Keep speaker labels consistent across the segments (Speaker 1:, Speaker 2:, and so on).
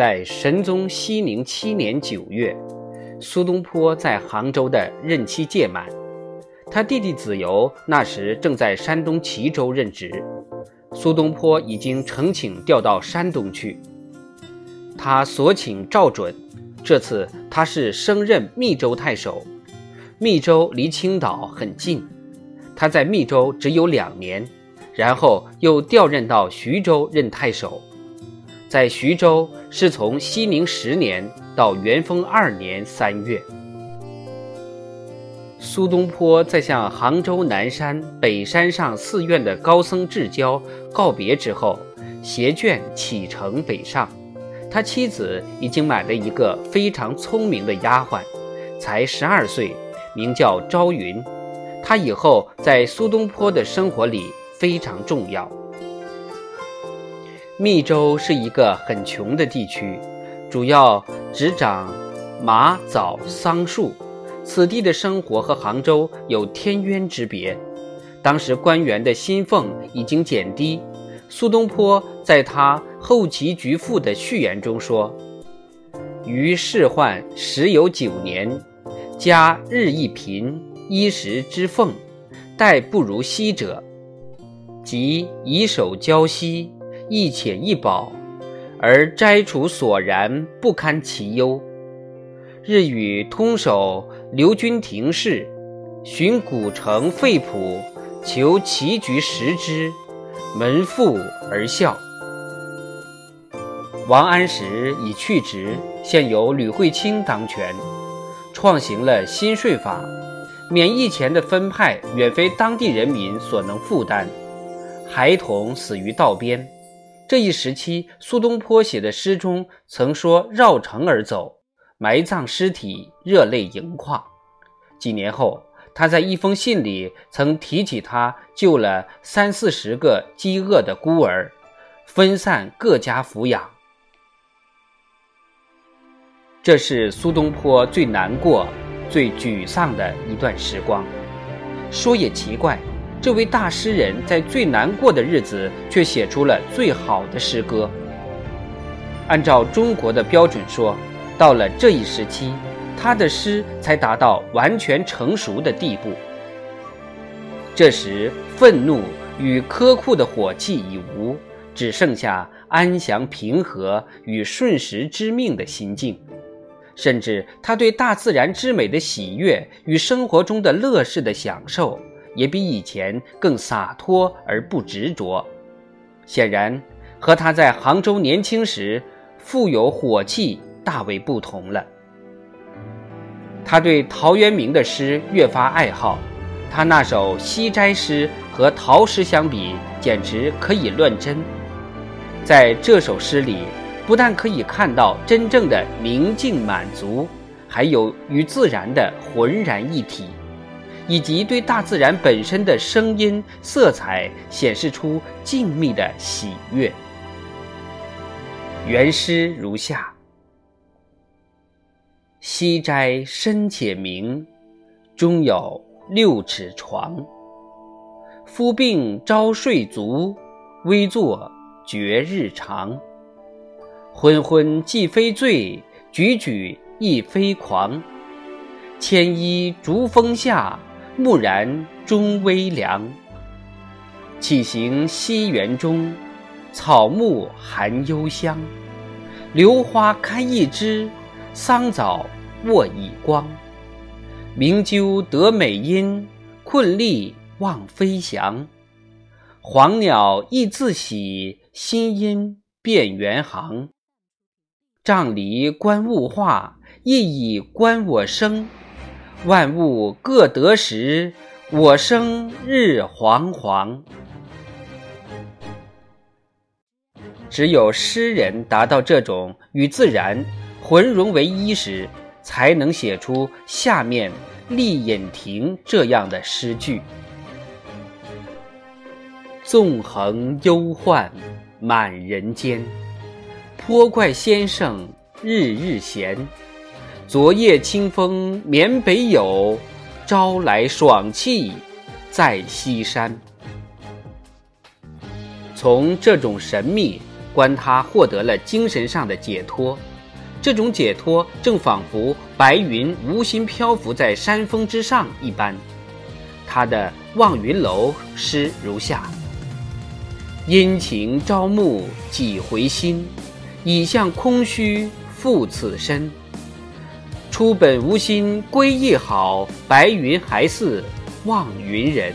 Speaker 1: 在神宗熙宁七年九月，苏东坡在杭州的任期届满，他弟弟子由那时正在山东齐州任职，苏东坡已经呈请调到山东去。他所请赵准，这次他是升任密州太守。密州离青岛很近，他在密州只有两年，然后又调任到徐州任太守。在徐州是从熙宁十年到元丰二年三月。苏东坡在向杭州南山北山上寺院的高僧至交告别之后，携眷启程北上。他妻子已经买了一个非常聪明的丫鬟，才十二岁，名叫朝云。她以后在苏东坡的生活里非常重要。密州是一个很穷的地区，主要只长马枣桑树。此地的生活和杭州有天渊之别。当时官员的薪俸已经减低。苏东坡在他《后期局赋》的序言中说：“于仕宦时有九年，家日益贫，衣食之奉，待不如昔者。即以手交息，一浅一饱，而摘除所然，不堪其忧。日与通守刘君廷士，寻古城废圃，求棋局食之。”门复而笑。王安石已去职，现由吕惠卿当权，创行了新税法，免役钱的分派远非当地人民所能负担，孩童死于道边。这一时期，苏东坡写的诗中曾说“绕城而走，埋葬尸体，热泪盈眶”。几年后。他在一封信里曾提起，他救了三四十个饥饿的孤儿，分散各家抚养。这是苏东坡最难过、最沮丧的一段时光。说也奇怪，这位大诗人在最难过的日子，却写出了最好的诗歌。按照中国的标准说，到了这一时期。他的诗才达到完全成熟的地步。这时，愤怒与苛酷的火气已无，只剩下安详平和与顺时之命的心境。甚至他对大自然之美的喜悦与生活中的乐事的享受，也比以前更洒脱而不执着。显然，和他在杭州年轻时富有火气大为不同了。他对陶渊明的诗越发爱好，他那首西斋诗和陶诗相比，简直可以乱真。在这首诗里，不但可以看到真正的宁静满足，还有与自然的浑然一体，以及对大自然本身的声音、色彩显示出静谧的喜悦。原诗如下。西斋深且明，中有六尺床。夫病朝睡足，微坐觉日长。昏昏既非醉，举举亦非狂。牵衣逐风下，木然终微凉。起行西园中，草木含幽香。榴花开一枝。桑枣卧以光，鸣鸠得美音，困吏忘飞翔。黄鸟亦自喜，新音变圆行。杖藜观物化，亦以观我生。万物各得时，我生日惶惶。只有诗人达到这种与自然。浑融为一时，才能写出下面《丽隐亭》这样的诗句：“纵横忧患满人间，颇怪先生日日闲。昨夜清风眠北有，朝来爽气在西山。”从这种神秘观他获得了精神上的解脱。这种解脱正仿佛白云无心漂浮在山峰之上一般。他的《望云楼》诗如下：“阴晴朝暮几回心，已向空虚负此身。初本无心归意好，白云还似望云人。”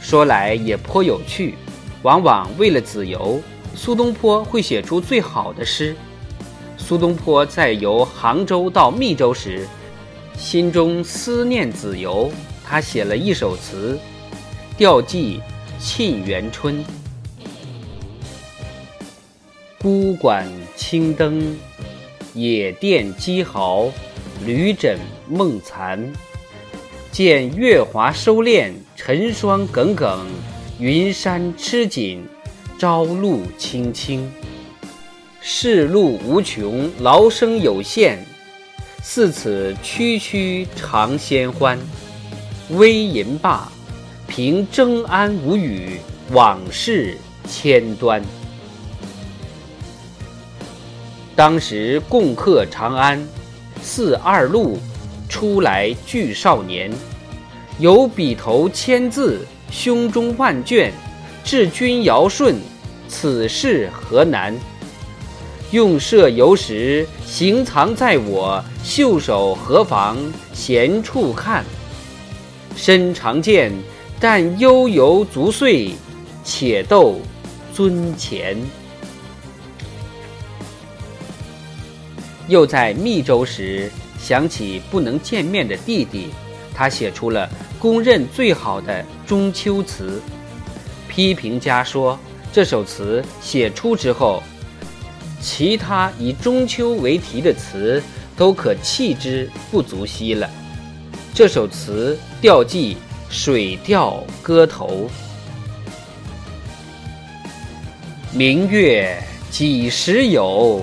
Speaker 1: 说来也颇有趣，往往为了子由，苏东坡会写出最好的诗。苏东坡在由杭州到密州时，心中思念子由，他写了一首词，调寄沁园春》：孤馆青灯，野店鸡豪，旅枕梦残。见月华收敛，晨霜耿耿，云山吃紧，朝露青青。世路无穷，劳生有限，似此区区尝鲜欢。微吟罢，凭征安无语，往事千端。当时共克长安，四二路出来聚少年，有笔头千字，胸中万卷，治君尧舜，此事何难？用设游时，行藏在我袖手何妨闲处看。身长剑，但悠游足岁，且斗尊前。又在密州时，想起不能见面的弟弟，他写出了公认最好的中秋词。批评家说，这首词写出之后。其他以中秋为题的词都可弃之不足惜了。这首词调寄《水调歌头》：明月几时有？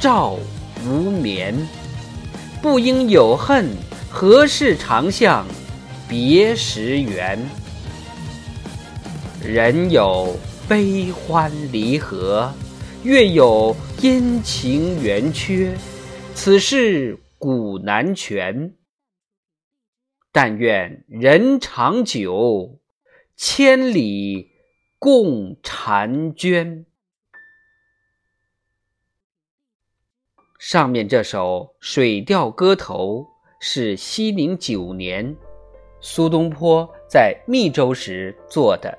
Speaker 1: 照无眠。不应有恨，何事长向别时圆？人有悲欢离合，月有阴晴圆缺，此事古难全。但愿人长久，千里共婵娟。上面这首《水调歌头》是熙宁九年，苏东坡在密州时作的。